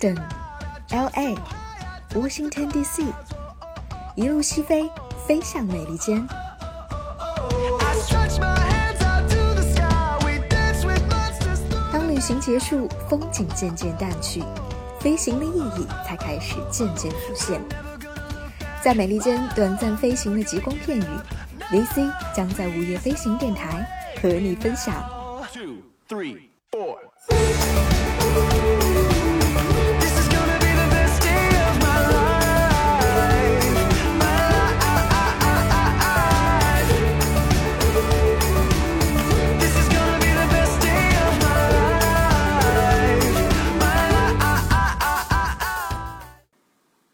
Boston、L.A、Washington D.C，一路西飞，飞向美利坚。当旅行结束，风景渐渐淡去，飞行的意义才开始渐渐浮现。在美利坚短暂飞行的极光片语，VC 将在午夜飞行电台和你分享。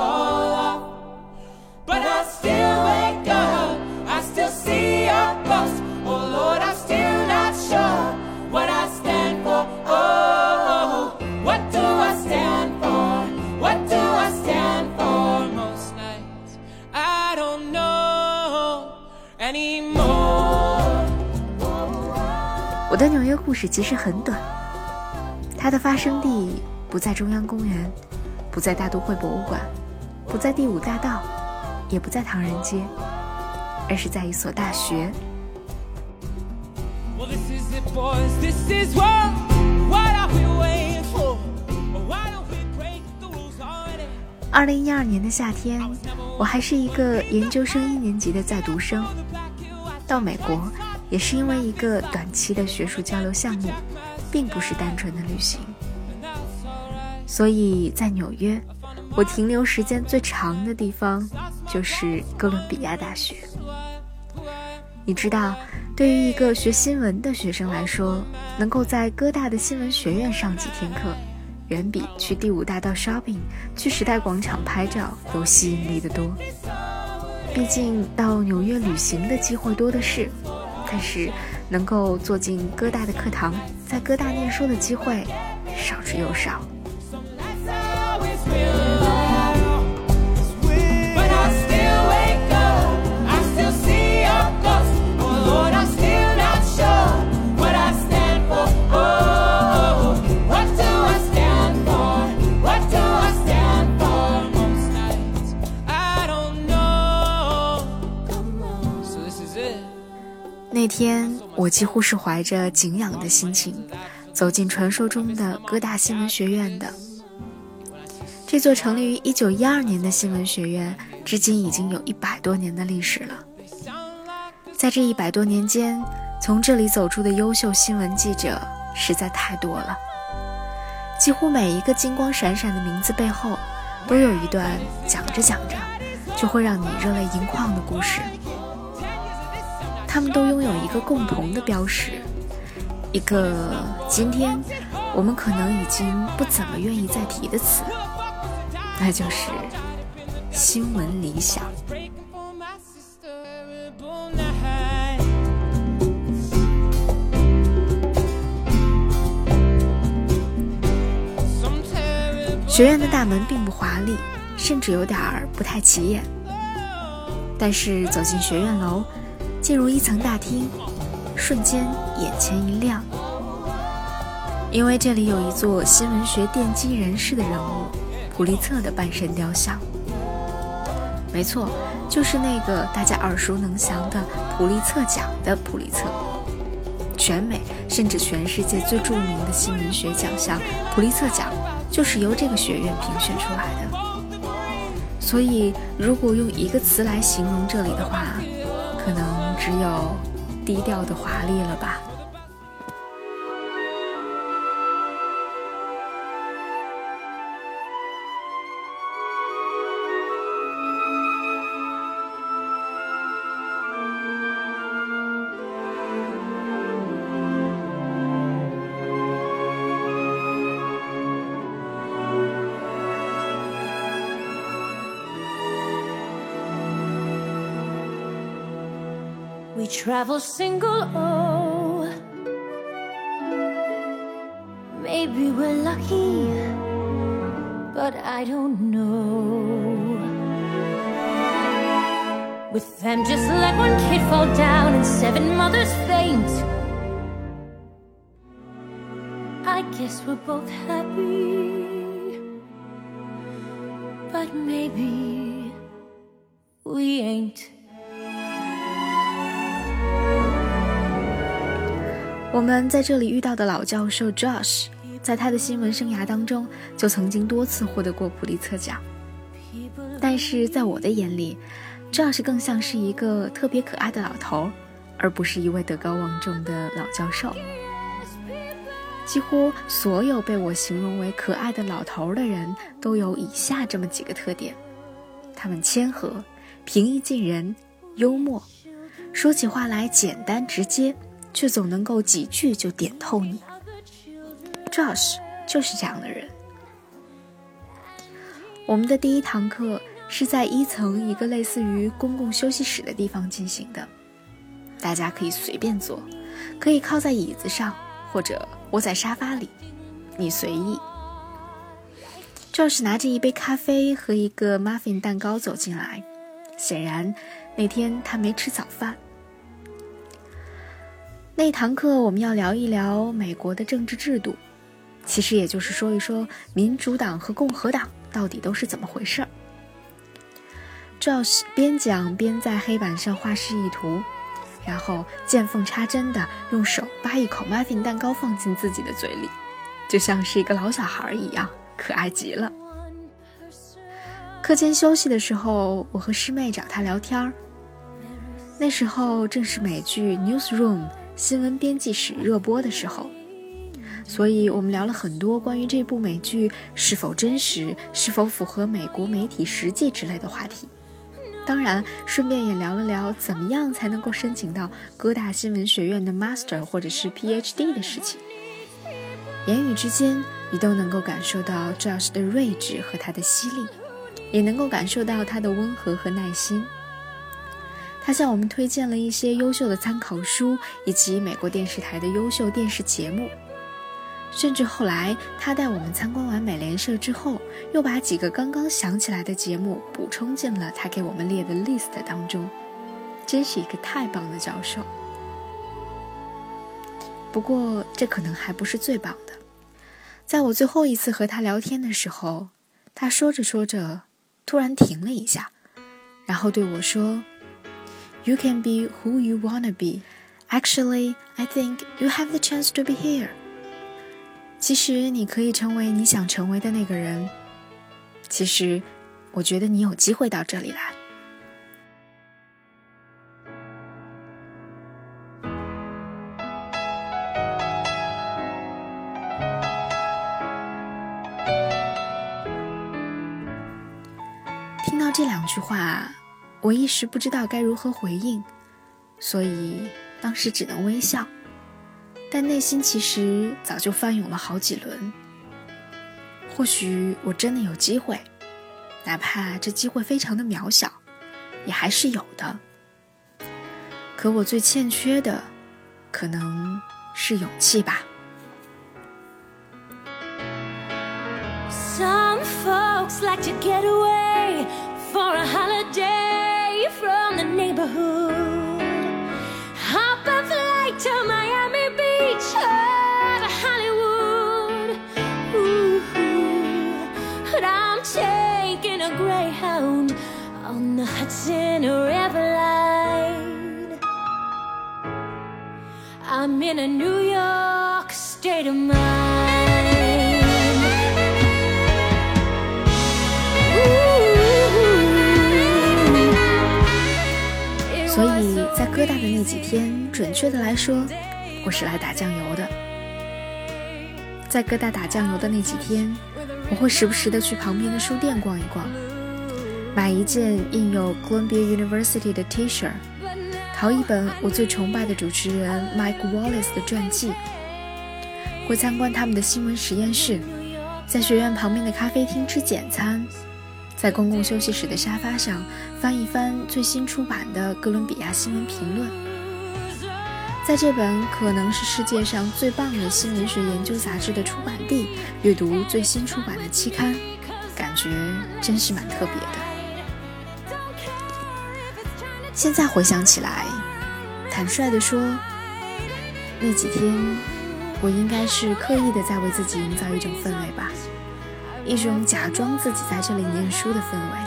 all up，but i still wake up，i still see a bus，well lord，i still not sure what i stand for。oh，what do i stand for？what do i stand for？most nights i don't know。any more。我的纽约故事其实很短，它的发生地不在中央公园，不在大都会博物馆。不在第五大道，也不在唐人街，而是在一所大学。二零一二年的夏天，我还是一个研究生一年级的在读生，到美国。也是因为一个短期的学术交流项目，并不是单纯的旅行，所以在纽约，我停留时间最长的地方就是哥伦比亚大学。你知道，对于一个学新闻的学生来说，能够在哥大的新闻学院上几天课，远比去第五大道 shopping、去时代广场拍照有吸引力的多。毕竟到纽约旅行的机会多的是。但是，能够坐进哥大的课堂，在哥大念书的机会少之又少。我几乎是怀着敬仰的心情，走进传说中的哥大新闻学院的。这座成立于1912年的新闻学院，至今已经有一百多年的历史了。在这一百多年间，从这里走出的优秀新闻记者实在太多了。几乎每一个金光闪闪的名字背后，都有一段讲着讲着就会让你热泪盈眶的故事。他们都拥有一个共同的标识，一个今天我们可能已经不怎么愿意再提的词，那就是新闻理想。学院的大门并不华丽，甚至有点儿不太起眼，但是走进学院楼。进入一层大厅，瞬间眼前一亮，因为这里有一座新闻学奠基人士的人物——普利策的半身雕像。没错，就是那个大家耳熟能详的普利策奖的普利策。全美甚至全世界最著名的新闻学奖项——普利策奖，就是由这个学院评选出来的。所以，如果用一个词来形容这里的话，可能。只有低调的华丽了吧。Travel single, oh. Maybe we're lucky, but I don't know. With them, just let one kid fall down and seven mothers faint. I guess we're both happy, but maybe we ain't. 我们在这里遇到的老教授 Josh，在他的新闻生涯当中就曾经多次获得过普利策奖。但是在我的眼里，Josh 更像是一个特别可爱的老头，而不是一位德高望重的老教授。几乎所有被我形容为可爱的老头的人都有以下这么几个特点：他们谦和、平易近人、幽默，说起话来简单直接。却总能够几句就点透你。Josh 就是这样的人。我们的第一堂课是在一层一个类似于公共休息室的地方进行的，大家可以随便坐，可以靠在椅子上或者窝在沙发里，你随意。Josh 拿着一杯咖啡和一个 muffin 蛋糕走进来，显然那天他没吃早饭。那一堂课我们要聊一聊美国的政治制度，其实也就是说一说民主党和共和党到底都是怎么回事儿。Josh 边讲边在黑板上画示意图，然后见缝插针的用手扒一口 muffin 蛋糕放进自己的嘴里，就像是一个老小孩一样，可爱极了。课间休息的时候，我和师妹找他聊天儿，那时候正是美剧《Newsroom》。新闻编辑室热播的时候，所以我们聊了很多关于这部美剧是否真实、是否符合美国媒体实际之类的话题。当然，顺便也聊了聊怎么样才能够申请到哥大新闻学院的 Master 或者是 PhD 的事情。言语之间，你都能够感受到 Josh 的睿智和他的犀利，也能够感受到他的温和和耐心。他向我们推荐了一些优秀的参考书，以及美国电视台的优秀电视节目。甚至后来，他带我们参观完美联社之后，又把几个刚刚想起来的节目补充进了他给我们列的 list 当中。真是一个太棒的教授。不过，这可能还不是最棒的。在我最后一次和他聊天的时候，他说着说着，突然停了一下，然后对我说。You can be who you wanna be. Actually, I think you have the chance to be here. 其实你可以成为你想成为的那个人。其实，我觉得你有机会到这里来。 我一时不知道该如何回应，所以当时只能微笑，但内心其实早就翻涌了好几轮。或许我真的有机会，哪怕这机会非常的渺小，也还是有的。可我最欠缺的，可能是勇气吧。Some folks like to get away for a neighborhood. Hop a flight to Miami Beach or Hollywood. Ooh, but I'm taking a Greyhound on the Hudson River line. I'm in a New York state of mind. 在哥大的那几天，准确的来说，我是来打酱油的。在哥大打酱油的那几天，我会时不时的去旁边的书店逛一逛，买一件印有 Columbia University 的 T 恤，淘一本我最崇拜的主持人 Mike Wallace 的传记，会参观他们的新闻实验室，在学院旁边的咖啡厅吃简餐。在公共休息室的沙发上翻一翻最新出版的《哥伦比亚新闻评论》，在这本可能是世界上最棒的新文学研究杂志的出版地阅读最新出版的期刊，感觉真是蛮特别的。现在回想起来，坦率地说，那几天我应该是刻意的在为自己营造一种氛围吧，一种假装自己在这里念书的氛围，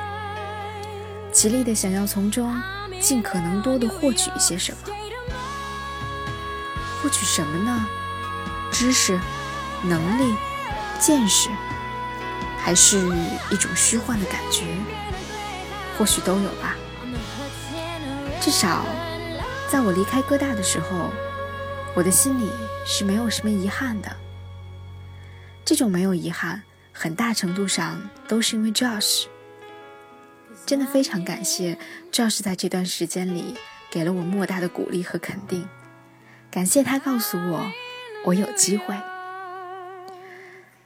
极力的想要从中尽可能多的获取一些什么。获取什么呢？知识、能力、见识，还是一种虚幻的感觉？或许都有吧。至少，在我离开哥大的时候，我的心里是没有什么遗憾的。这种没有遗憾，很大程度上都是因为 Josh。真的非常感谢 Josh 在这段时间里给了我莫大的鼓励和肯定。感谢他告诉我，我有机会。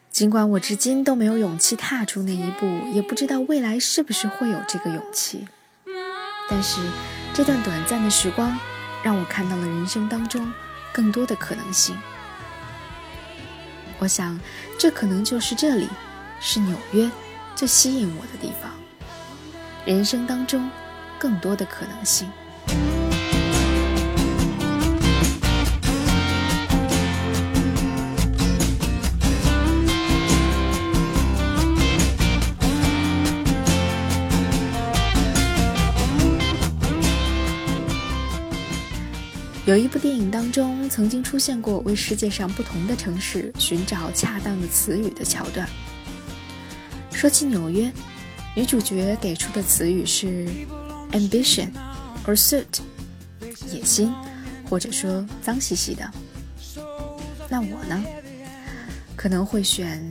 尽管我至今都没有勇气踏出那一步，也不知道未来是不是会有这个勇气。但是，这段短暂的时光，让我看到了人生当中更多的可能性。我想，这可能就是这里，是纽约，最吸引我的地方。人生当中，更多的可能性。有一部电影当中曾经出现过为世界上不同的城市寻找恰当的词语的桥段。说起纽约，女主角给出的词语是 ambition or suit，野心，或者说脏兮兮的。那我呢，可能会选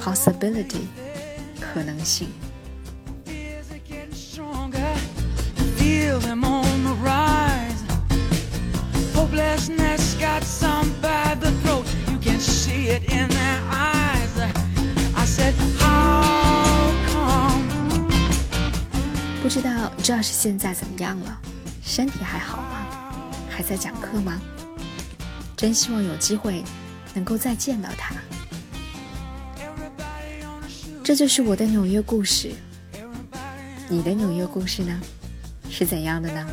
possibility，可能性。不知道 Josh 现在怎么样了？身体还好吗？还在讲课吗？真希望有机会能够再见到他。这就是我的纽约故事。你的纽约故事呢？是怎样的呢？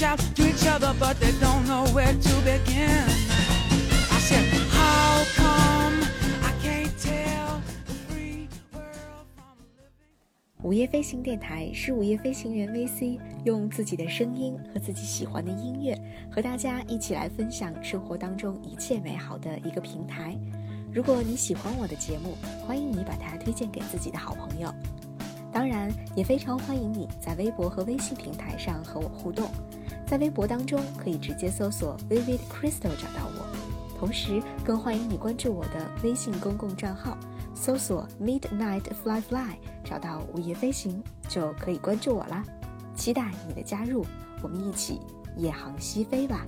To each other but they don't know where to begin. I said how come i can't tell the free world from living? 午夜飞行电台是午夜飞行员 vc 用自己的声音和自己喜欢的音乐和大家一起来分享生活当中一切美好的一个平台。如果你喜欢我的节目欢迎你把它推荐给自己的好朋友。当然，也非常欢迎你在微博和微信平台上和我互动。在微博当中可以直接搜索 Vivid Crystal 找到我，同时更欢迎你关注我的微信公共账号，搜索 Midnight Fly Fly 找到午夜飞行就可以关注我啦。期待你的加入，我们一起夜航西飞吧。